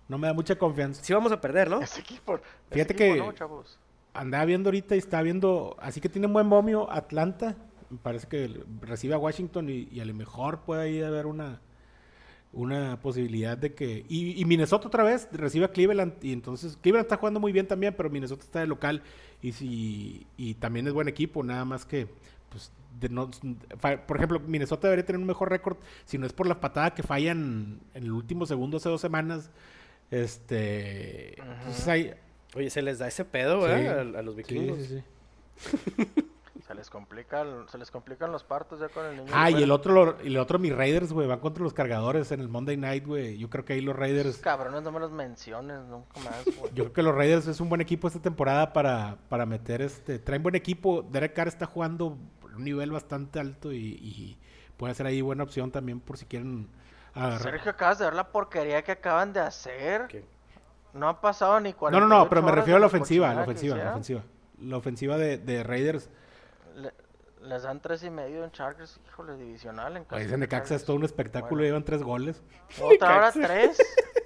Speaker 3: No me da mucha confianza.
Speaker 2: Sí vamos a perder, ¿no?
Speaker 1: Ese equipo. ese
Speaker 3: Fíjate
Speaker 1: equipo
Speaker 3: que-
Speaker 1: no, chavos.
Speaker 3: Andaba viendo ahorita y estaba viendo... Así que tiene buen momio Atlanta. Me parece que recibe a Washington y, y a lo mejor puede ahí haber una... Una posibilidad de que... Y, y Minnesota otra vez recibe a Cleveland. Y entonces Cleveland está jugando muy bien también, pero Minnesota está de local. Y, si, y también es buen equipo, nada más que... Pues, de no- por ejemplo, Minnesota debería tener un mejor récord si no es por la patada que fallan en el último segundo hace dos semanas. Este... entonces hay-
Speaker 2: Oye, se les da ese pedo,
Speaker 3: Sí.
Speaker 2: ¿verdad? A, a los
Speaker 3: sí,
Speaker 2: vikingos.
Speaker 3: sí, sí.
Speaker 1: Se les complican, se les complican los partos ya con el niño.
Speaker 3: Ah, y el otro, lo- y el otro, mis Raiders, güey, van contra los cargadores en el Monday Night, güey. Yo creo que ahí los Raiders,
Speaker 1: Cabrones, no me los menciones nunca más, güey.
Speaker 3: yo creo que los Raiders es un buen equipo esta temporada para, para meter este, traen buen equipo. Derek Carr está jugando por un nivel bastante alto y, y puede ser ahí buena opción también por si quieren agarrar.
Speaker 1: Sergio, acabas de ver la porquería que acaban de hacer.
Speaker 2: ¿Qué?
Speaker 1: No ha pasado ni
Speaker 3: No,
Speaker 1: 48
Speaker 3: no, no, pero me refiero a la ofensiva, la ofensiva, la ofensiva. La ofensiva de, de Raiders.
Speaker 1: Le- Les dan tres y medio en Chargers, híjole, divisional. En
Speaker 3: ese
Speaker 1: de
Speaker 3: Necaxa es todo un espectáculo,
Speaker 1: Bueno.
Speaker 3: llevan tres goles.
Speaker 1: Otra hora tres.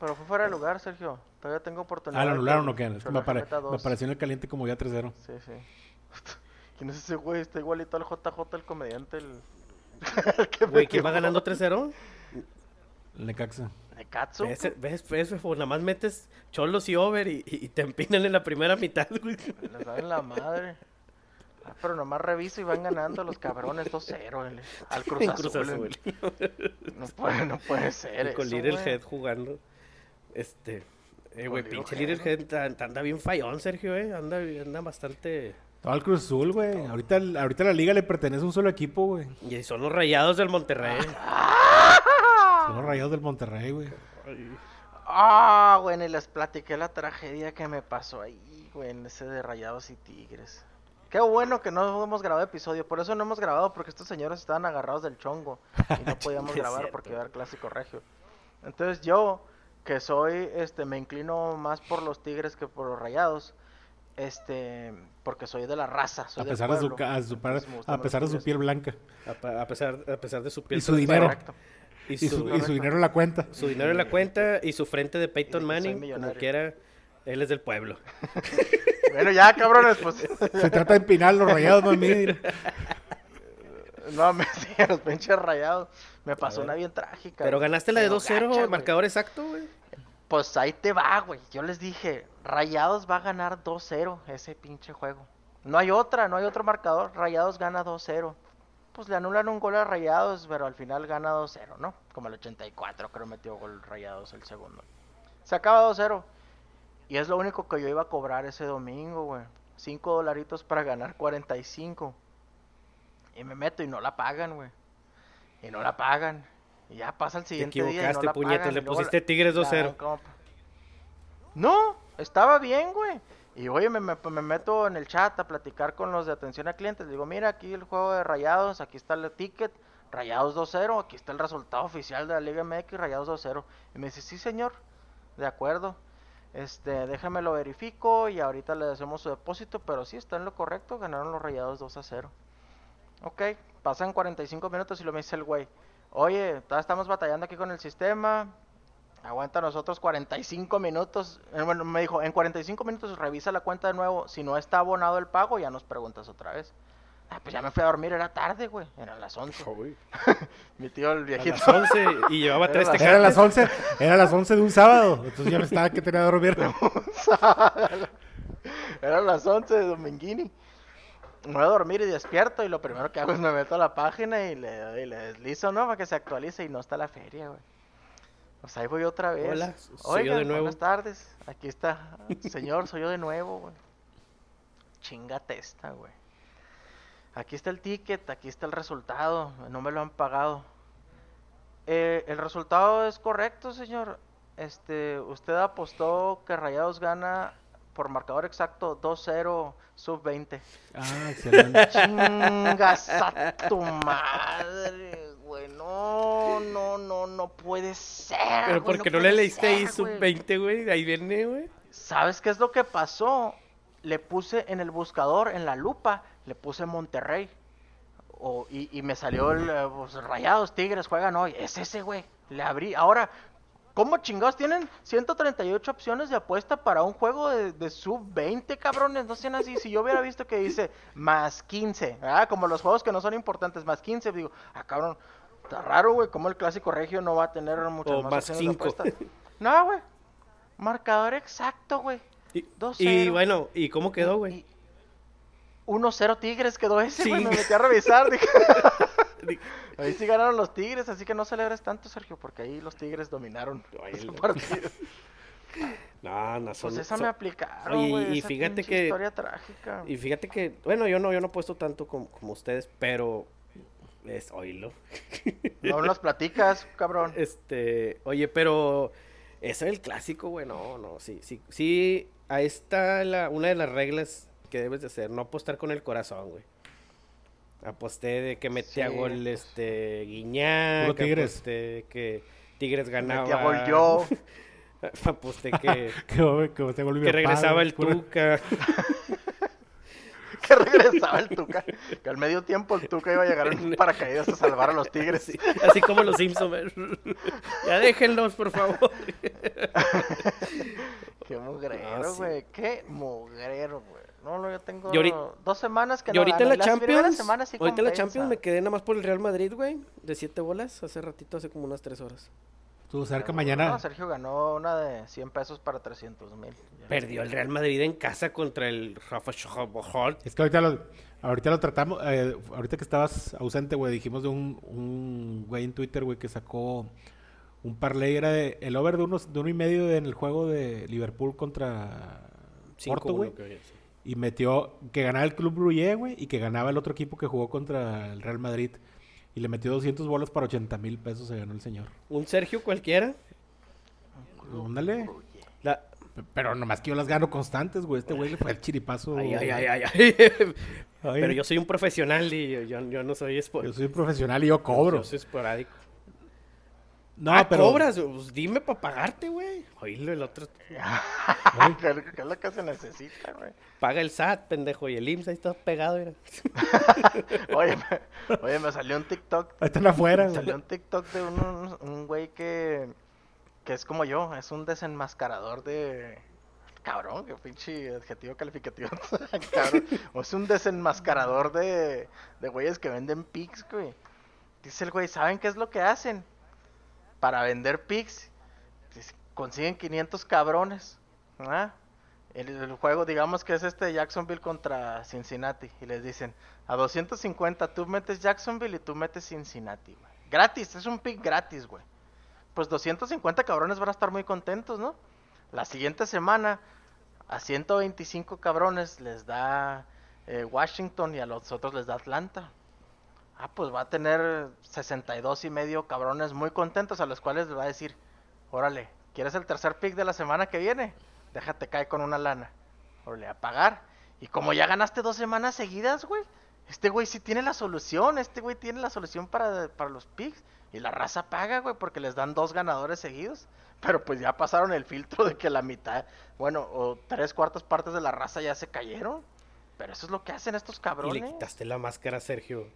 Speaker 1: Pero fue fuera de lugar, Sergio. Todavía tengo oportunidad.
Speaker 3: Ah, lo anularon
Speaker 1: que
Speaker 3: o qué? Es que me, apareció en el caliente como ya 3-0.
Speaker 1: Sí, sí. ¿Quién es ese güey? Está igualito al JJ, el comediante, el...
Speaker 2: Güey, ¿quién va ganando 3-0?
Speaker 3: El Necaxa.
Speaker 1: Nekatsu.
Speaker 2: ¿Ves, ves, ves, Fefo? Nada más metes cholos y over y, y te empinan en la primera mitad, güey.
Speaker 1: Les dan la madre. Ah, pero nomás reviso y van ganando los cabrones 2-0 el- al Cruz Azul.
Speaker 2: Cruz Azul.
Speaker 1: No puede, no puede ser
Speaker 2: Y con
Speaker 1: eso,
Speaker 2: Little
Speaker 1: güey.
Speaker 2: Head jugando. Este. Eh, güey, pinche
Speaker 1: Little
Speaker 2: Head an- anda bien fallón, Sergio, eh. Anda, anda bastante.
Speaker 3: Todo el Cruz Azul, güey. Ahorita, ahorita la liga le pertenece a un solo equipo, güey.
Speaker 2: Y son los rayados del Monterrey.
Speaker 3: Son los rayados del Monterrey, güey.
Speaker 1: Ah, güey, ni les platiqué la tragedia que me pasó ahí, güey, en ese de Rayados y Tigres. Qué bueno que no hemos grabado episodio, por eso no hemos grabado, porque estos señores estaban agarrados del chongo y no podíamos grabar porque iba a haber clásico regio. Entonces yo, que soy, este, me inclino más por los Tigres que por los Rayados, este, porque soy de la raza, soy
Speaker 3: A
Speaker 1: del
Speaker 3: pesar, de su, a su a pesar de su piel blanca.
Speaker 2: A pesar, a pesar de su piel.
Speaker 3: Y su dinero.
Speaker 2: Y
Speaker 3: Y
Speaker 2: su,
Speaker 3: y su dinero en la cuenta.
Speaker 2: su dinero en la cuenta y su frente de Peyton
Speaker 1: soy
Speaker 2: Manning, como quiera. Él es del pueblo.
Speaker 1: Bueno, ya, cabrones, pues.
Speaker 3: Se trata de empinar los rayados, mami. mira.
Speaker 1: No, me los pinches rayados. Me pasó una bien trágica.
Speaker 2: Pero ganaste la de
Speaker 1: Pero
Speaker 2: 2-0,
Speaker 1: gacha, güey.
Speaker 2: marcador exacto, güey.
Speaker 1: Pues ahí te va, güey. Yo les dije, Rayados va a ganar 2-0 ese pinche juego. No hay otra, no hay otro marcador. Rayados gana 2-0. Pues le anulan un gol a Rayados, pero al final gana 2-0, ¿no? Como el 84, creo metió gol Rayados el segundo. Se acaba 2-0. Y es lo único que yo iba a cobrar ese domingo, güey. 5 dolaritos para ganar 45. Y me meto y no la pagan, güey. Y no la pagan. Y ya pasa el
Speaker 2: Te
Speaker 1: siguiente día y no
Speaker 2: equivocaste,
Speaker 1: la
Speaker 2: puñetas.
Speaker 1: pagan,
Speaker 2: Le pusiste Tigres
Speaker 1: la
Speaker 2: 2-0.
Speaker 1: dan como- No, estaba bien, güey. Y oye, me, me- me meto en el chat a platicar con los de atención a clientes. Digo, mira, aquí el juego de Rayados, aquí está el ticket, Rayados 2-0, aquí está el resultado oficial de la Liga MX, Rayados 2-0. Y me dice, sí, señor, de acuerdo. Este, déjame lo verifico y ahorita le hacemos su depósito, pero sí, está en lo correcto, ganaron los Rayados 2-0. Ok, pasan 45 minutos y lo me dice el güey, oye, estamos batallando aquí con el sistema, aguanta nosotros 45 minutos. Eh, Bueno, me dijo, en 45 minutos revisa la cuenta de nuevo, si no está abonado el pago, ya nos preguntas otra vez. Ah, pues ya me fui a dormir, era tarde, güey, eran las 11. Mi tío, el viejito.
Speaker 2: las 11 y llevaba
Speaker 1: Era
Speaker 2: tres
Speaker 1: las-
Speaker 3: Era las
Speaker 2: tecates.
Speaker 3: 11, era las 11 de un sábado. Entonces yo me estaba que tenía que dormir.
Speaker 1: Eran las 11 de Dominguini. Me voy a dormir y despierto y lo primero que hago es me meto a la página y le, y le deslizo, ¿no? Para que se actualice y no está la feria, güey. Pues ahí voy otra vez.
Speaker 2: Hola, soy yo de nuevo.
Speaker 1: buenas tardes. Aquí está. Señor, soy yo de nuevo, güey. Chingate esta, güey. Aquí está el ticket, aquí está el resultado. No me lo han pagado. Eh, el resultado es correcto, señor. Este, usted apostó que Rayados gana por marcador exacto 2-0 sub 20.
Speaker 3: Ah, excelente.
Speaker 1: Chingas a tu madre, güey. No, no, no, no puede ser.
Speaker 2: Pero
Speaker 1: güey,
Speaker 2: porque no, le leíste ahí sub
Speaker 1: güey.
Speaker 2: 20, güey. Ahí viene, güey.
Speaker 1: ¿Sabes qué es lo que pasó? Le puse en el buscador, en la lupa, le puse Monterrey. O, y, y me salió el eh, pues, Rayados, Tigres, juegan hoy. Es ese, güey. Le abrí. Ahora, ¿cómo chingados tienen 138 opciones de apuesta para un juego de, de sub-20, cabrones? No sean así. Si yo hubiera visto que dice más 15, ¿verdad? Como los juegos que no son importantes, más 15, digo, ah, cabrón, está raro, güey. ¿Cómo el clásico regio no va a tener muchas
Speaker 2: O
Speaker 1: más,
Speaker 2: más
Speaker 1: de
Speaker 2: cinco.
Speaker 1: No, güey. Marcador exacto, güey.
Speaker 2: Y,
Speaker 1: 2-0.
Speaker 2: y bueno, ¿y cómo quedó, güey?
Speaker 1: Y- 1-0 Tigres quedó ese, güey. Me metí a revisar. Dije, ahí sí ganaron los Tigres, así que no celebres tanto, Sergio, porque ahí los Tigres dominaron ese
Speaker 2: no.
Speaker 1: partido.
Speaker 2: No, no son.
Speaker 1: Pues esa
Speaker 2: son-
Speaker 1: me aplicaron,
Speaker 2: Oye, y
Speaker 1: esa
Speaker 2: fíjate que-
Speaker 1: historia trágica.
Speaker 2: Y fíjate que, bueno, yo no, yo no he puesto tanto como, como ustedes, pero es oílo.
Speaker 1: No nos platicas, cabrón.
Speaker 2: Este, oye, pero ese es el clásico, güey, no, no, sí, sí, sí, ahí está la, una de las reglas que debes de hacer, no apostar con el corazón, güey. Aposté de que metía
Speaker 1: Sí,
Speaker 2: gol
Speaker 1: pues.
Speaker 2: este Guiñac,
Speaker 3: Tigres.
Speaker 2: aposté que Tigres ganaba.
Speaker 1: Metía gol yo.
Speaker 2: aposté que,
Speaker 3: que, que
Speaker 2: que regresaba
Speaker 3: padre,
Speaker 2: el
Speaker 3: pura-
Speaker 2: Tuca.
Speaker 1: que regresaba el Tuca. Que al medio tiempo el Tuca iba a llegar en paracaídas a salvar a los Tigres.
Speaker 2: Sí, así como los Simpsons. ya déjenlos, por favor.
Speaker 1: Qué mugrero,
Speaker 2: Ah, sí.
Speaker 1: güey. Qué mugrero, güey. No, no, yo tengo
Speaker 2: Y ahorita-
Speaker 1: dos semanas que
Speaker 2: y
Speaker 1: no
Speaker 2: ahorita en
Speaker 1: gano,
Speaker 2: la
Speaker 1: y
Speaker 2: Champions,
Speaker 1: semanas sí
Speaker 2: ahorita en la
Speaker 1: compensa.
Speaker 2: Champions me quedé nada más por el Real Madrid, güey, de siete bolas, hace ratito, hace como unas tres horas.
Speaker 3: Estuvo cerca
Speaker 1: Pero,
Speaker 3: mañana.
Speaker 1: No, Sergio ganó una de 100 pesos para 300 mil.
Speaker 2: Perdió el Real Madrid en casa contra el Rafa Schobojort.
Speaker 3: Es que ahorita lo, ahorita lo tratamos, eh, ahorita que estabas ausente, güey, dijimos de un, un güey en Twitter, güey, que sacó un parlay, era de, el over de, unos, de uno y medio en el juego de Liverpool contra Porto, güey. Y metió que ganaba el Club Bruyere, güey, y que ganaba el otro equipo que jugó contra el Real Madrid. Y le metió 200 bolas para 80 mil pesos, se ganó el señor.
Speaker 2: Un Sergio cualquiera.
Speaker 3: Ándale.
Speaker 2: La-
Speaker 3: Pero nomás que yo las gano constantes, güey. Este güey le fue el chiripazo.
Speaker 2: Ay, ay, ay, ay, ay.
Speaker 3: Ay.
Speaker 2: Pero yo soy un profesional y yo, yo, yo no soy espo-
Speaker 3: Yo soy profesional y yo cobro.
Speaker 2: Yo soy esporádico.
Speaker 3: No,
Speaker 2: ah,
Speaker 3: pero.
Speaker 2: cobras, pues dime para pagarte, güey. Oílo, el otro
Speaker 1: ¿Qué qué es lo que se necesita, güey?
Speaker 2: paga el SAT, pendejo, y el IMSS ahí está pegado, mira.
Speaker 1: Oye, me, oye, me salió un TikTok.
Speaker 3: ahí están afuera,
Speaker 1: Me
Speaker 3: güey.
Speaker 1: salió un TikTok de un, un- un güey que, que es como yo, es un desenmascarador de... Cabrón, qué pinche adjetivo calificativo. Cabrón. O es un desenmascarador de, de güeyes que venden pics, güey. Dice el güey, ¿saben qué es lo que hacen? Para vender pics, dice, consiguen 500 cabrones. El, juego, digamos que es este Jacksonville contra Cincinnati. Y les dicen, a 250 tú metes Jacksonville y tú metes Cincinnati. Gratis, es un pick gratis, güey. Pues 250 cabrones van a estar muy contentos, ¿no? La siguiente semana, a 125 cabrones les da eh, Washington y a los otros les da Atlanta. Ah, pues va a tener 62 y medio cabrones muy contentos a los cuales les va a decir, órale, ¿quieres el tercer pick de la semana que viene? Déjate caer con una lana. Órale, a pagar. Y como ya ganaste dos semanas seguidas, güey, este güey sí tiene la solución, este güey tiene la solución para, para los picks. Y la raza paga, güey, porque les dan dos ganadores seguidos. Pero pues ya pasaron el filtro de que la mitad, bueno, o tres cuartas partes de la raza ya se cayeron. Pero eso es lo que hacen estos
Speaker 2: Y
Speaker 1: cabrones.
Speaker 2: le quitaste la máscara Sergio.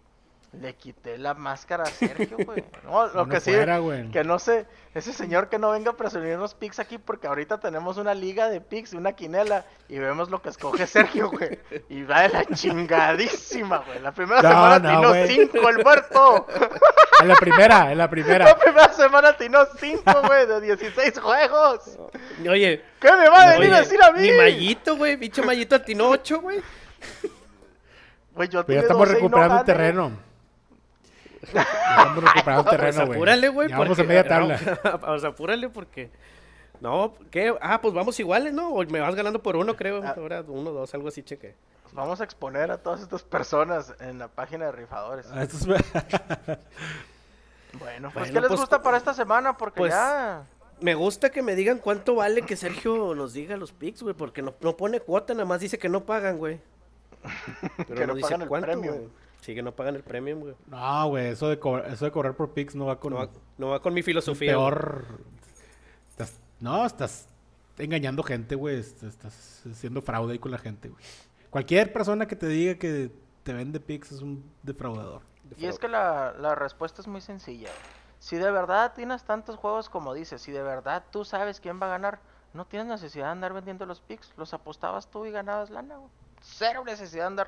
Speaker 1: Le quité la máscara a Sergio, güey. No, lo que sí,
Speaker 3: fuera, güey.
Speaker 1: que no sé, ese señor que no venga a presumir los picks aquí porque ahorita tenemos una liga de picks, una quinela, y vemos lo que escoge Sergio, güey. Y va de la chingadísima, güey. La primera
Speaker 3: No,
Speaker 1: semana
Speaker 3: no.
Speaker 1: 5 el muerto.
Speaker 3: En la primera, en la
Speaker 1: La
Speaker 3: primera.
Speaker 1: primera semana atinó 5, güey, de 16 juegos.
Speaker 2: Oye,
Speaker 1: ¿Qué me va a venir
Speaker 2: oye,
Speaker 1: a decir a mí?
Speaker 2: mi mallito, güey, bicho mallito atinó 8, güey.
Speaker 1: Güey, yo
Speaker 3: Pero ya
Speaker 1: atiné
Speaker 3: estamos
Speaker 1: 12 y no
Speaker 3: recuperando
Speaker 1: gané.
Speaker 3: terreno. Estamos recuperando
Speaker 2: Pues
Speaker 3: terreno, güey.
Speaker 2: apúrale, güey.
Speaker 3: Vamos
Speaker 2: porque-
Speaker 3: a media tabla.
Speaker 2: Vamos, apúrale porque... No, ¿qué? Ah, pues vamos iguales, ¿no? O me vas ganando por uno, creo.
Speaker 1: Ah.
Speaker 2: Ahora uno, dos, algo así, cheque.
Speaker 1: Pues Vamos a exponer a todas estas personas en la página de rifadores.
Speaker 3: Ah,
Speaker 1: Bueno, pues
Speaker 2: Bueno,
Speaker 1: ¿qué les
Speaker 2: pues,
Speaker 1: gusta para esta semana? Porque
Speaker 2: pues,
Speaker 1: ya...
Speaker 2: Me gusta que me digan cuánto vale que Sergio nos diga los picks, güey, porque no, no pone cuota, nada más dice que no pagan, güey. Pero
Speaker 1: Que
Speaker 2: no,
Speaker 1: no
Speaker 2: dice
Speaker 1: pagan el
Speaker 2: cuánto, güey. Sí, que no pagan el premium, güey.
Speaker 3: No, güey, eso de, cobrar, eso de cobrar por picks no va con...
Speaker 2: No va, no va con mi filosofía.
Speaker 3: peor... Estás- no, estás engañando gente, güey. est- Estás haciendo fraude ahí con la gente, güey. Cualquier persona que te diga que te vende picks es un defraudador.
Speaker 1: Y es que la, la respuesta es muy sencilla. Si de verdad tienes tantos juegos como dices, si de verdad tú sabes quién va a ganar, no tienes necesidad de andar vendiendo los picks. Los apostabas tú y ganabas lana, güey. Cero necesidad de andar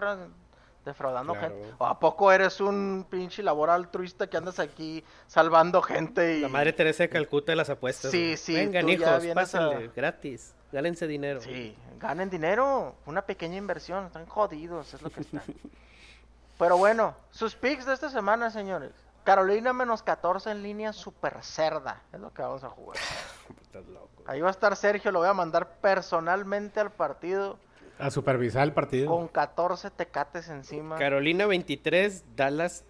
Speaker 1: defraudando
Speaker 2: Claro.
Speaker 1: gente. ¿O a poco eres un pinche labor altruista que andas aquí salvando gente y...
Speaker 2: La madre Teresa de Calcuta de las apuestas.
Speaker 1: Sí, sí,
Speaker 2: Vengan, hijos,
Speaker 1: a-
Speaker 2: pásenle, gratis. Gálense dinero.
Speaker 1: Sí, ganen dinero, una pequeña inversión, están jodidos, es lo que están. Pero bueno, sus picks de esta semana, señores. Carolina menos 14 en línea super cerda, es lo que vamos a jugar.
Speaker 2: Estás loco.
Speaker 1: Ahí va a estar Sergio, lo voy a mandar personalmente al partido
Speaker 3: A supervisar el partido.
Speaker 1: con 14 tecates encima.
Speaker 2: Carolina 23, Dallas.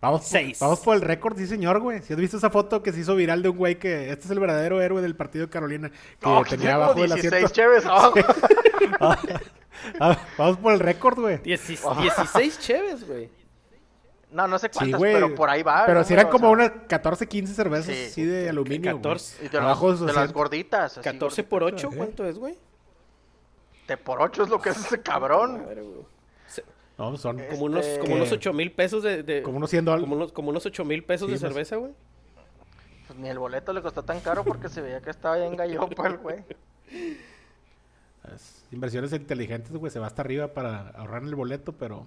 Speaker 3: Vamos,
Speaker 2: Seis.
Speaker 3: vamos por el récord, sí, señor, güey. Si has visto esa foto que se hizo viral de un güey que este es el verdadero héroe del partido de Carolina, que
Speaker 1: que
Speaker 3: tenía abajo del
Speaker 1: 16
Speaker 3: asiento.
Speaker 1: cheves abajo.
Speaker 3: Ah, ah, vamos por el récord, güey.
Speaker 2: 16 cheves, güey.
Speaker 1: No, no sé
Speaker 3: Sí,
Speaker 1: cuántas,
Speaker 3: güey.
Speaker 1: pero por ahí va.
Speaker 3: Pero
Speaker 1: ¿no?
Speaker 3: si eran
Speaker 1: O
Speaker 3: como
Speaker 1: sea,
Speaker 3: unas 14, 15 cervezas
Speaker 1: Sí.
Speaker 3: así de aluminio. güey.
Speaker 2: 14.
Speaker 1: y de,
Speaker 3: abajo
Speaker 1: los-
Speaker 3: de
Speaker 1: de
Speaker 3: su
Speaker 1: las gorditas. así
Speaker 2: 14
Speaker 1: gorditas.
Speaker 2: por 8,
Speaker 3: ¿eh?
Speaker 2: ¿cuánto es, güey?
Speaker 1: De por 8 es lo que es ese cabrón.
Speaker 2: Madre, güey.
Speaker 3: No, son
Speaker 1: Eh,
Speaker 2: Como unos,
Speaker 1: Este-
Speaker 2: como unos 8 mil pesos de, de-
Speaker 3: como unos 100 dólares.
Speaker 2: como unos, como unos 8 mil pesos
Speaker 3: Sí,
Speaker 2: de
Speaker 3: más-
Speaker 2: cerveza, güey.
Speaker 1: Pues ni el boleto le costó tan caro porque se veía que estaba bien gallopo el güey.
Speaker 3: Es- Inversiones inteligentes, güey. Se va hasta arriba para ahorrar en el boleto, pero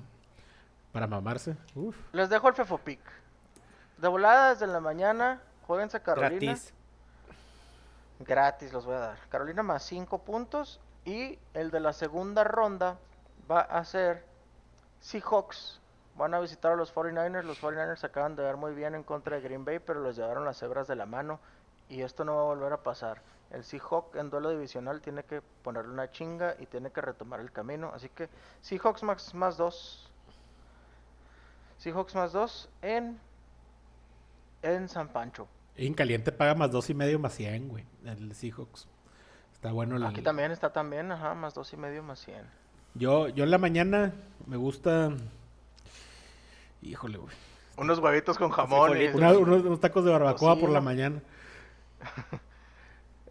Speaker 3: para mamarse. Uf.
Speaker 1: Les dejo el Fefopic. De volada desde la mañana, jueguense a Carolina.
Speaker 2: Gratis.
Speaker 1: Gratis los voy a dar. Carolina más 5 puntos. Y el de la segunda ronda va a ser Seahawks. Van a visitar a los 49ers. Los 49ers se acaban de ver muy bien en contra de Green Bay, pero los llevaron las cebras de la mano. Y esto no va a volver a pasar. El Seahawk en duelo divisional tiene que ponerle una chinga y tiene que retomar el camino. Así que Seahawks más, más 2. Seahawks más 2 en, en San Pancho.
Speaker 3: En caliente paga más dos y medio más 100, güey. El Seahawks. Está bueno el...
Speaker 1: Aquí también está también, ajá, más dos y medio más 100.
Speaker 3: Yo, yo en la mañana me gusta... Híjole, güey.
Speaker 1: Unos huevitos con
Speaker 2: jamón
Speaker 1: jamón.
Speaker 2: y-
Speaker 3: Una- unos, unos tacos de barbacoa por la mañana.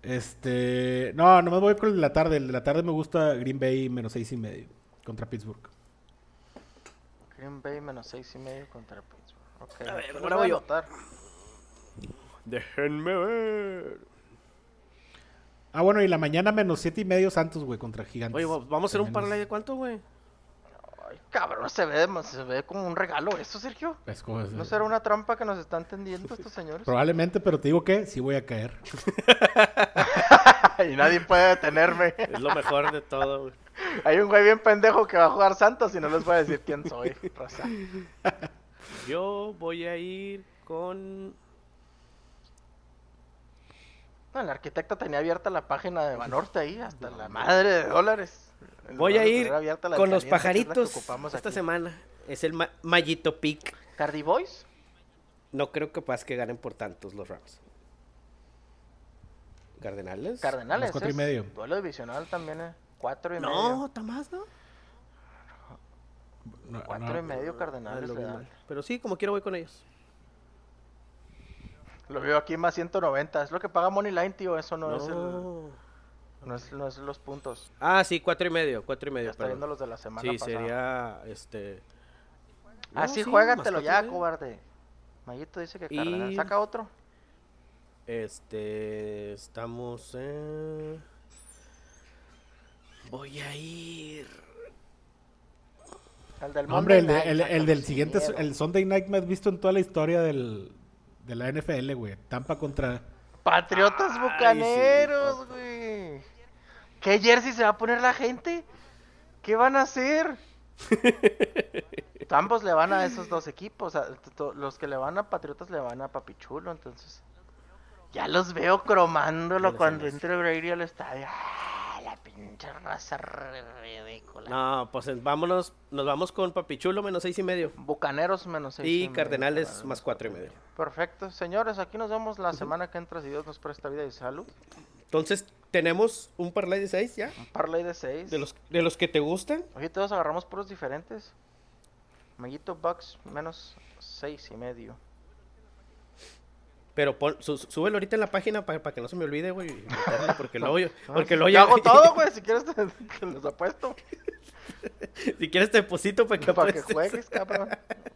Speaker 3: Este... No, nomás voy con el de la tarde. El de la tarde me gusta Green Bay menos seis y medio contra Pittsburgh.
Speaker 1: Green Bay menos seis y medio contra Pittsburgh.
Speaker 2: A ver, ahora
Speaker 1: voy a anotar.
Speaker 2: Déjenme ver.
Speaker 3: Ah, bueno, y la mañana menos siete y medio Santos, güey, contra Gigantes.
Speaker 2: Oye, vamos a hacer un parlay de cuánto, güey.
Speaker 1: Ay, cabrón, se ve, se ve como un regalo eso, Sergio.
Speaker 3: es como-
Speaker 1: ¿No será una trampa que nos están tendiendo estos señores?
Speaker 3: Probablemente, pero te digo que sí voy a caer.
Speaker 1: y nadie puede detenerme.
Speaker 2: Es lo mejor de todo, güey.
Speaker 1: Hay un güey bien pendejo que va a jugar Santos y no les voy a decir quién soy.
Speaker 2: Yo voy a ir con.
Speaker 1: No, el arquitecto tenía abierta la página de Banorte ahí, hasta la madre de dólares. En
Speaker 2: Voy a ir
Speaker 1: la
Speaker 2: con los
Speaker 1: la
Speaker 2: pajaritos
Speaker 1: ocupamos
Speaker 2: esta
Speaker 1: aquí.
Speaker 2: semana. Es el ma- Mallito Pick.
Speaker 1: ¿Cardi Boys?
Speaker 2: No creo capaz que ganen por tantos los Rams. ¿Cardenales?
Speaker 1: Cardenales.
Speaker 3: Cuatro y medio.
Speaker 1: Duelo divisional también, eh. Cuatro y
Speaker 2: No,
Speaker 1: medio.
Speaker 2: está más, ¿no?
Speaker 3: No,
Speaker 1: Cuatro
Speaker 3: no,
Speaker 1: y medio
Speaker 2: Ah,
Speaker 1: Cardenales
Speaker 2: mal. Pero sí, como quiero voy con ellos.
Speaker 1: Lo veo aquí más 190. Es lo que paga Moneyline, tío. Eso no, es el,
Speaker 2: No.
Speaker 1: es, no es los puntos.
Speaker 2: Ah, sí, cuatro y medio, cuatro y
Speaker 1: Ya
Speaker 2: medio.
Speaker 1: está viendo los de la semana
Speaker 2: Sí,
Speaker 1: pasada.
Speaker 2: sería este.
Speaker 1: Así
Speaker 2: No, sí,
Speaker 1: juégatelo ya, cobarde. Mayito dice que
Speaker 2: Y-
Speaker 1: Cardenal. Saca otro.
Speaker 2: Este. Estamos en. Voy a ir.
Speaker 1: El del
Speaker 3: No, hombre, el,
Speaker 1: Monday
Speaker 3: el- del siguiente,
Speaker 1: miedo.
Speaker 3: el Sunday Night más visto en toda la historia del, de la NFL, güey. Tampa contra...
Speaker 1: Patriotas
Speaker 2: Ay,
Speaker 1: bucaneros, güey. ¿Qué jersey se va a poner la gente? ¿Qué van a hacer? Ambos le van a esos dos equipos. a- los que le van a Patriotas le van a Papichulo, entonces. Ya los veo cromándolo cuando entre Brady al estadio. ¡Ah, la pinche raza ridícula!
Speaker 2: No, pues vámonos. Nos vamos con Papichulo menos seis y medio.
Speaker 1: Bucaneros menos seis.
Speaker 2: Y
Speaker 1: medio,
Speaker 2: Cardenales
Speaker 1: Cardenales
Speaker 2: más cuatro y medio.
Speaker 1: Perfecto. Señores, aquí nos vemos la semana que entra si Dios nos presta vida y salud.
Speaker 2: Entonces, tenemos un parlay de seis ya.
Speaker 1: Un parlay de seis.
Speaker 2: De los, de los que te gustan.
Speaker 1: Oye, todos agarramos puros diferentes. Maguito Bucks menos seis y medio.
Speaker 2: Pero pon, su- súbelo ahorita en la página para que no se me olvide, güey. Porque luego yo.
Speaker 1: No,
Speaker 2: Porque
Speaker 1: te
Speaker 2: ya.
Speaker 1: hago todo, güey. Si quieres, te, te los apuesto.
Speaker 2: si quieres, te deposito para que
Speaker 1: Para juegues, cabrón.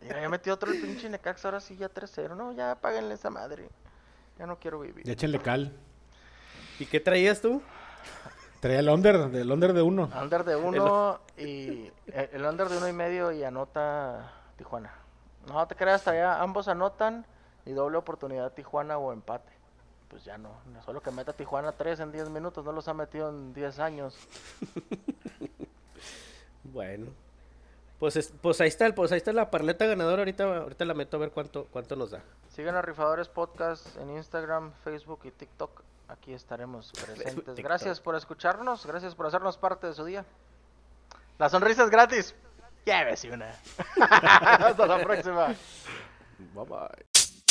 Speaker 1: Mira, ya metí otro el pinche Necaxa. Ahora sí ya 3-0. No, ya páguenle esa madre. Ya no quiero vivir.
Speaker 3: Ya échenle cal.
Speaker 2: ¿Y qué traías tú?
Speaker 3: Traía el under, del under de uno.
Speaker 1: Under de uno y. eh, El under de uno y medio y anota Tijuana. No te creas, todavía ambos anotan y doble oportunidad Tijuana o empate. Pues ya no. Solo que meta Tijuana 3 en 10 minutos. No los ha metido en 10 años.
Speaker 2: Bueno. Pues, es- pues ahí está, el- pues ahí está la parleta ganadora. Ahorita, ahorita la meto a ver cuánto, cuánto nos da.
Speaker 1: Sigan a Rifadores Podcast en Instagram, Facebook y TikTok. Aquí estaremos presentes. Gracias por escucharnos, gracias por hacernos parte de su día. La sonrisa es gratis. Llévese una. Hasta la próxima.
Speaker 2: Bye bye.